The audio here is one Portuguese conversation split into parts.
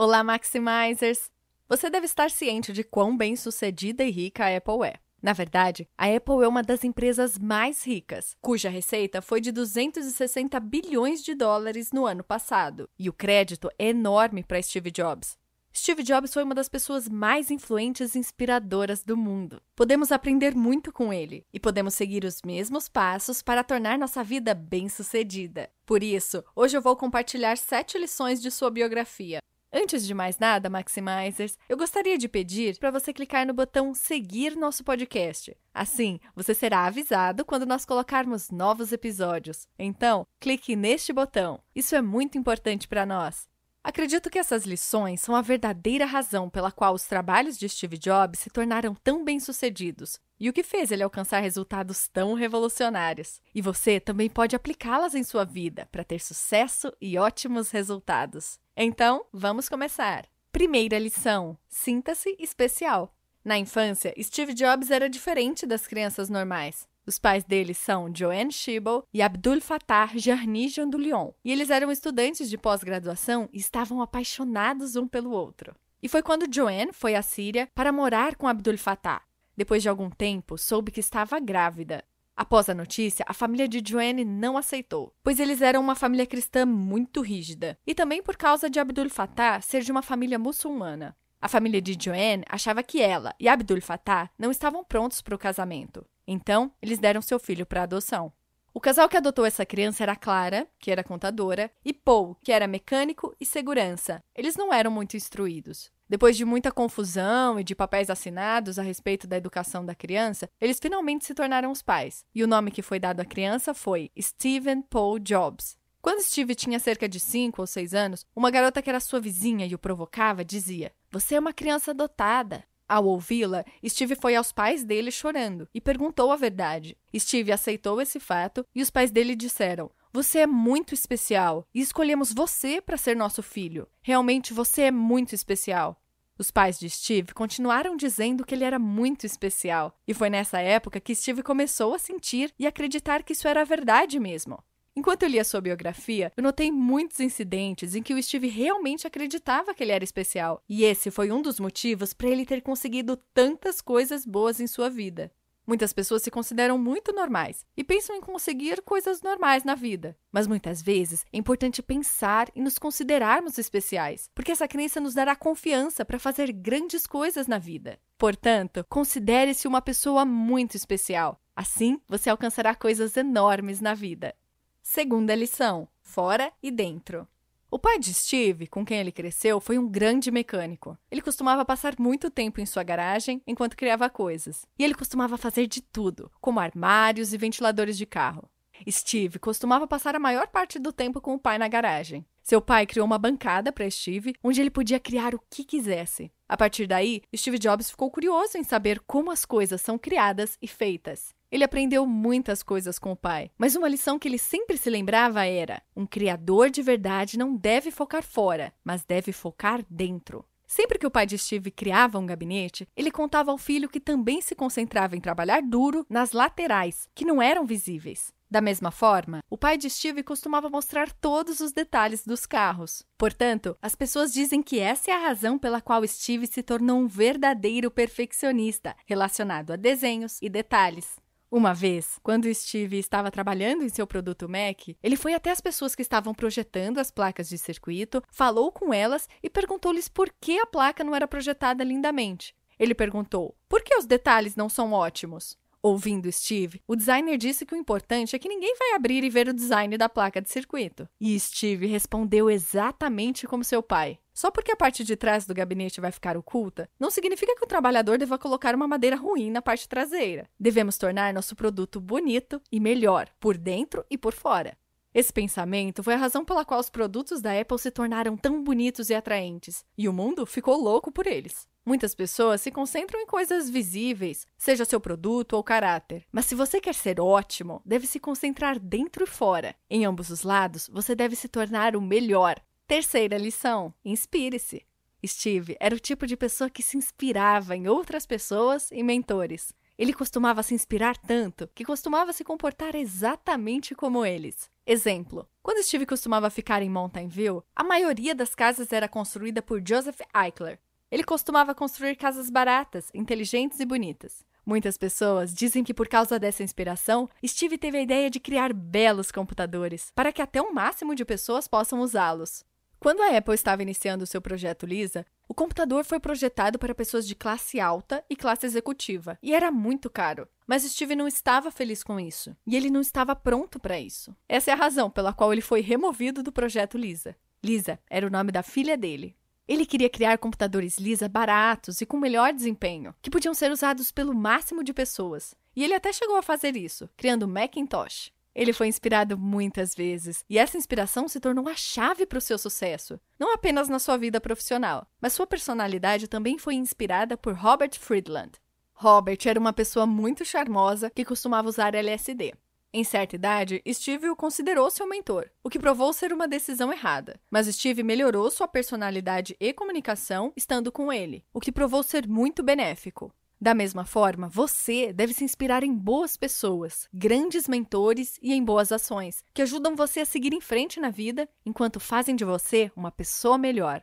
Olá, Maximizers! Você deve estar ciente de quão bem-sucedida e rica a Apple é. Na verdade, a Apple é uma das empresas mais ricas, cuja receita foi de 260 bilhões de dólares no ano passado, e o crédito é enorme para Steve Jobs. Steve Jobs foi uma das pessoas mais influentes e inspiradoras do mundo. Podemos aprender muito com ele e podemos seguir os mesmos passos para tornar nossa vida bem-sucedida. Por isso, hoje eu vou compartilhar sete lições de sua biografia, Antes de mais nada, Maximizers, eu gostaria de pedir para você clicar no botão seguir nosso podcast. Assim, você será avisado quando nós colocarmos novos episódios. Então, clique neste botão. Isso é muito importante para nós. Acredito que essas lições são a verdadeira razão pela qual os trabalhos de Steve Jobs se tornaram tão bem-sucedidos e o que fez ele alcançar resultados tão revolucionários. E você também pode aplicá-las em sua vida para ter sucesso e ótimos resultados. Então, vamos começar. Primeira lição: sinta-se especial. Na infância, Steve Jobs era diferente das crianças normais. Os pais dele são Joanne Schiebel e Abdul Fattah Jarnijan do. E eles eram estudantes de pós-graduação e estavam apaixonados um pelo outro. E foi quando Joanne foi à Síria para morar com Abdul Fattah. Depois de algum tempo, soube que estava grávida. Após a notícia, a família de Joanne não aceitou, pois eles eram uma família cristã muito rígida, e também por causa de Abdul Fattah ser de uma família muçulmana. A família de Joanne achava que ela e Abdul Fattah não estavam prontos para o casamento. Então, eles deram seu filho para adoção. O casal que adotou essa criança era Clara, que era contadora, e Paul, que era mecânico e segurança. Eles não eram muito instruídos. Depois de muita confusão e de papéis assinados a respeito da educação da criança, eles finalmente se tornaram os pais. E o nome que foi dado à criança foi Stephen Paul Jobs. Quando Steve tinha cerca de 5 ou 6 anos, uma garota que era sua vizinha e o provocava dizia: Você é uma criança adotada. Ao ouvi-la, Steve foi aos pais dele chorando e perguntou a verdade. Steve aceitou esse fato e os pais dele disseram: Você é muito especial e escolhemos você para ser nosso filho. Realmente você é muito especial. Os pais de Steve continuaram dizendo que ele era muito especial, e foi nessa época que Steve começou a sentir e acreditar que isso era verdade mesmo. Enquanto eu lia sua biografia, eu notei muitos incidentes em que o Steve realmente acreditava que ele era especial, e esse foi um dos motivos para ele ter conseguido tantas coisas boas em sua vida. Muitas pessoas se consideram muito normais e pensam em conseguir coisas normais na vida. Mas muitas vezes é importante pensar e nos considerarmos especiais, porque essa crença nos dará confiança para fazer grandes coisas na vida. Portanto, considere-se uma pessoa muito especial. Assim, você alcançará coisas enormes na vida. Segunda lição: fora e dentro. O pai de Steve, com quem ele cresceu, foi um grande mecânico. Ele costumava passar muito tempo em sua garagem enquanto criava coisas. E ele costumava fazer de tudo, como armários e ventiladores de carro. Steve costumava passar a maior parte do tempo com o pai na garagem. Seu pai criou uma bancada para Steve, onde ele podia criar o que quisesse. A partir daí, Steve Jobs ficou curioso em saber como as coisas são criadas e feitas. Ele aprendeu muitas coisas com o pai, mas uma lição que ele sempre se lembrava era: um criador de verdade não deve focar fora, mas deve focar dentro. Sempre que o pai de Steve criava um gabinete, ele contava ao filho que também se concentrava em trabalhar duro nas laterais, que não eram visíveis. Da mesma forma, o pai de Steve costumava mostrar todos os detalhes dos carros. Portanto, as pessoas dizem que essa é a razão pela qual Steve se tornou um verdadeiro perfeccionista relacionado a desenhos e detalhes. Uma vez, quando Steve estava trabalhando em seu produto Mac, ele foi até as pessoas que estavam projetando as placas de circuito, falou com elas e perguntou-lhes por que a placa não era projetada lindamente. Ele perguntou: por que os detalhes não são ótimos? Ouvindo Steve, o designer disse que o importante é que ninguém vai abrir e ver o design da placa de circuito. E Steve respondeu exatamente como seu pai. Só porque a parte de trás do gabinete vai ficar oculta, não significa que o trabalhador deva colocar uma madeira ruim na parte traseira. Devemos tornar nosso produto bonito e melhor, por dentro e por fora. Esse pensamento foi a razão pela qual os produtos da Apple se tornaram tão bonitos e atraentes, e o mundo ficou louco por eles. Muitas pessoas se concentram em coisas visíveis, seja seu produto ou caráter. Mas se você quer ser ótimo, deve se concentrar dentro e fora. Em ambos os lados, você deve se tornar o melhor. Terceira lição: inspire-se. Steve era o tipo de pessoa que se inspirava em outras pessoas e mentores. Ele costumava se inspirar tanto que costumava se comportar exatamente como eles. Exemplo: quando Steve costumava ficar em Mountain View, a maioria das casas era construída por Joseph Eichler. Ele costumava construir casas baratas, inteligentes e bonitas. Muitas pessoas dizem que por causa dessa inspiração, Steve teve a ideia de criar belos computadores, para que até um máximo de pessoas possam usá-los. Quando a Apple estava iniciando seu projeto Lisa, o computador foi projetado para pessoas de classe alta e classe executiva, e era muito caro. Mas Steve não estava feliz com isso, e ele não estava pronto para isso. Essa é a razão pela qual ele foi removido do projeto Lisa. Lisa era o nome da filha dele. Ele queria criar computadores Lisa baratos e com melhor desempenho, que podiam ser usados pelo máximo de pessoas. E ele até chegou a fazer isso, criando o Macintosh. Ele foi inspirado muitas vezes, e essa inspiração se tornou a chave para o seu sucesso, não apenas na sua vida profissional, mas sua personalidade também foi inspirada por Robert Friedland. Robert era uma pessoa muito charmosa que costumava usar LSD. Em certa idade, Steve o considerou seu mentor, o que provou ser uma decisão errada. Mas Steve melhorou sua personalidade e comunicação estando com ele, o que provou ser muito benéfico. Da mesma forma, você deve se inspirar em boas pessoas, grandes mentores e em boas ações, que ajudam você a seguir em frente na vida enquanto fazem de você uma pessoa melhor.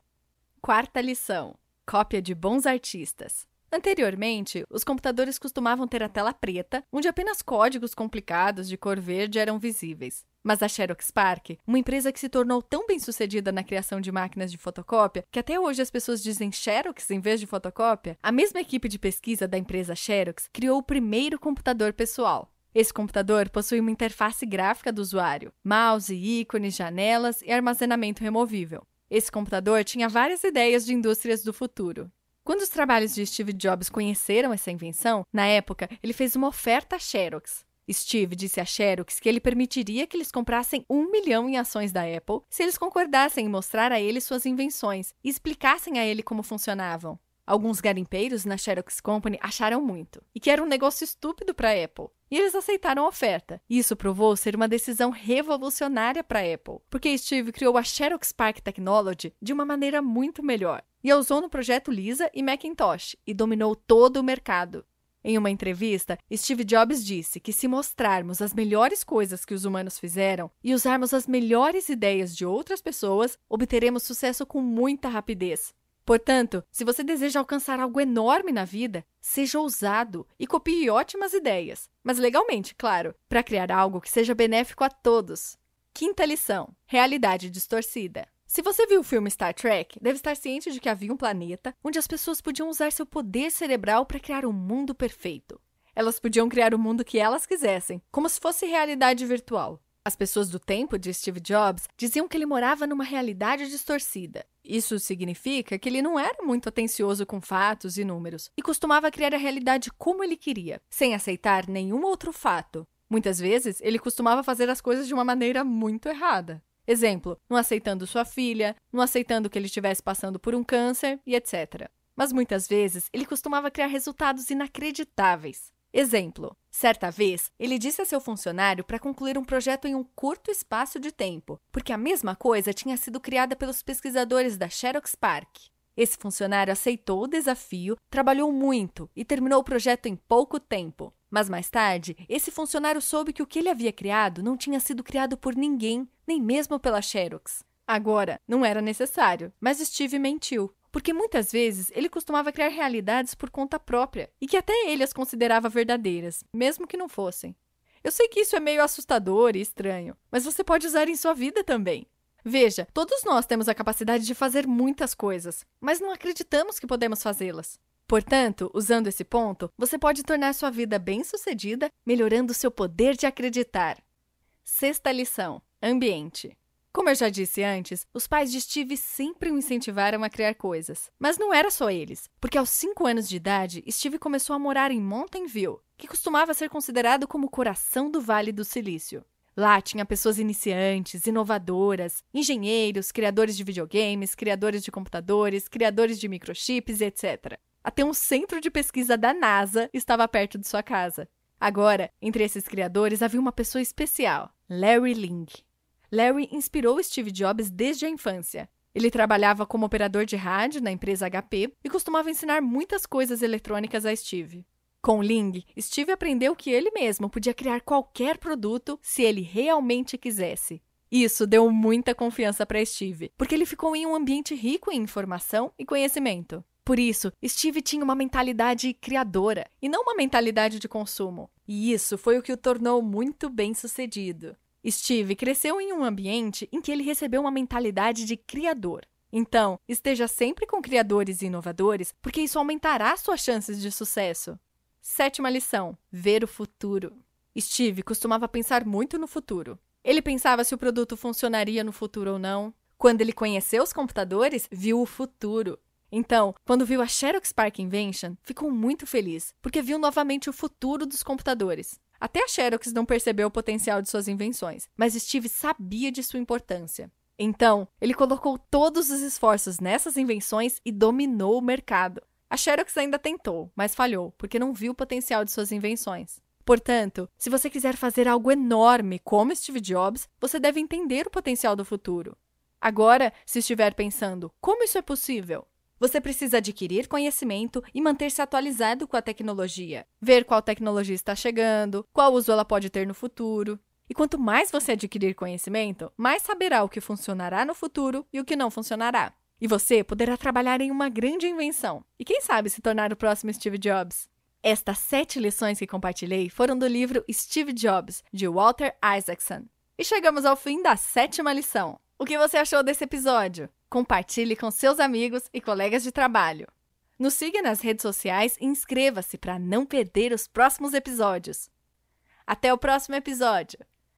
Quarta lição: cópia de bons artistas. Anteriormente, os computadores costumavam ter a tela preta, onde apenas códigos complicados de cor verde eram visíveis. Mas a Xerox PARC, uma empresa que se tornou tão bem sucedida na criação de máquinas de fotocópia que até hoje as pessoas dizem Xerox em vez de fotocópia, a mesma equipe de pesquisa da empresa Xerox criou o primeiro computador pessoal. Esse computador possui uma interface gráfica do usuário, mouse, ícones, janelas e armazenamento removível. Esse computador tinha várias ideias de indústrias do futuro. Quando os trabalhos de Steve Jobs conheceram essa invenção, na época, ele fez uma oferta à Xerox. Steve disse a Xerox que ele permitiria que eles comprassem um milhão em ações da Apple se eles concordassem em mostrar a ele suas invenções e explicassem a ele como funcionavam. Alguns garimpeiros na Xerox Company acharam muito e que era um negócio estúpido para a Apple. E eles aceitaram a oferta. Isso provou ser uma decisão revolucionária para a Apple, porque Steve criou a Xerox Park Technology de uma maneira muito melhor e a usou no projeto Lisa e Macintosh e dominou todo o mercado. Em uma entrevista, Steve Jobs disse que se mostrarmos as melhores coisas que os humanos fizeram e usarmos as melhores ideias de outras pessoas, obteremos sucesso com muita rapidez. Portanto, se você deseja alcançar algo enorme na vida, seja ousado e copie ótimas ideias, mas legalmente, claro, para criar algo que seja benéfico a todos. Quinta lição: realidade distorcida. Se você viu o filme Star Trek, deve estar ciente de que havia um planeta onde as pessoas podiam usar seu poder cerebral para criar um mundo perfeito. Elas podiam criar o mundo que elas quisessem, como se fosse realidade virtual. As pessoas do tempo de Steve Jobs diziam que ele morava numa realidade distorcida. Isso significa que ele não era muito atencioso com fatos e números e costumava criar a realidade como ele queria, sem aceitar nenhum outro fato. Muitas vezes, ele costumava fazer as coisas de uma maneira muito errada. Exemplo, não aceitando sua filha, não aceitando que ele estivesse passando por um câncer e etc. Mas muitas vezes ele costumava criar resultados inacreditáveis. Exemplo: certa vez, ele disse a seu funcionário para concluir um projeto em um curto espaço de tempo, porque a mesma coisa tinha sido criada pelos pesquisadores da Xerox Park. Esse funcionário aceitou o desafio, trabalhou muito e terminou o projeto em pouco tempo. Mas mais tarde, esse funcionário soube que o que ele havia criado não tinha sido criado por ninguém, nem mesmo pela Xerox. Agora, não era necessário, mas Steve mentiu, porque muitas vezes ele costumava criar realidades por conta própria e que até ele as considerava verdadeiras, mesmo que não fossem. Eu sei que isso é meio assustador e estranho, mas você pode usar em sua vida também. Veja, todos nós temos a capacidade de fazer muitas coisas, mas não acreditamos que podemos fazê-las. Portanto, usando esse ponto, você pode tornar sua vida bem-sucedida, melhorando seu poder de acreditar. Sexta lição: ambiente. Como eu já disse antes, os pais de Steve sempre o incentivaram a criar coisas. Mas não era só eles, porque aos 5 anos de idade, Steve começou a morar em Mountain View, que costumava ser considerado como o coração do Vale do Silício. Lá tinha pessoas iniciantes, inovadoras, engenheiros, criadores de videogames, criadores de computadores, criadores de microchips, etc. Até um centro de pesquisa da NASA estava perto de sua casa. Agora, entre esses criadores havia uma pessoa especial, Larry Ling. Larry inspirou Steve Jobs desde a infância. Ele trabalhava como operador de rádio na empresa HP e costumava ensinar muitas coisas eletrônicas a Steve. Com Ling, Steve aprendeu que ele mesmo podia criar qualquer produto se ele realmente quisesse. Isso deu muita confiança para Steve, porque ele ficou em um ambiente rico em informação e conhecimento. Por isso, Steve tinha uma mentalidade criadora e não uma mentalidade de consumo. E isso foi o que o tornou muito bem-sucedido. Steve cresceu em um ambiente em que ele recebeu uma mentalidade de criador. Então, esteja sempre com criadores e inovadores, porque isso aumentará suas chances de sucesso. Sétima lição: ver o futuro. Steve costumava pensar muito no futuro. Ele pensava se o produto funcionaria no futuro ou não. Quando ele conheceu os computadores, viu o futuro. Então, quando viu a Xerox Park Invention, ficou muito feliz, porque viu novamente o futuro dos computadores. Até a Xerox não percebeu o potencial de suas invenções, mas Steve sabia de sua importância. Então, ele colocou todos os esforços nessas invenções e dominou o mercado. A Xerox ainda tentou, mas falhou, porque não viu o potencial de suas invenções. Portanto, se você quiser fazer algo enorme como Steve Jobs, você deve entender o potencial do futuro. Agora, se estiver pensando, como isso é possível? Você precisa adquirir conhecimento e manter-se atualizado com a tecnologia, ver qual tecnologia está chegando, qual uso ela pode ter no futuro. E quanto mais você adquirir conhecimento, mais saberá o que funcionará no futuro e o que não funcionará. E você poderá trabalhar em uma grande invenção e, quem sabe, se tornar o próximo Steve Jobs. Estas sete lições que compartilhei foram do livro Steve Jobs, de Walter Isaacson. E chegamos ao fim da sétima lição. O que você achou desse episódio? Compartilhe com seus amigos e colegas de trabalho. Nos siga nas redes sociais e inscreva-se para não perder os próximos episódios. Até o próximo episódio!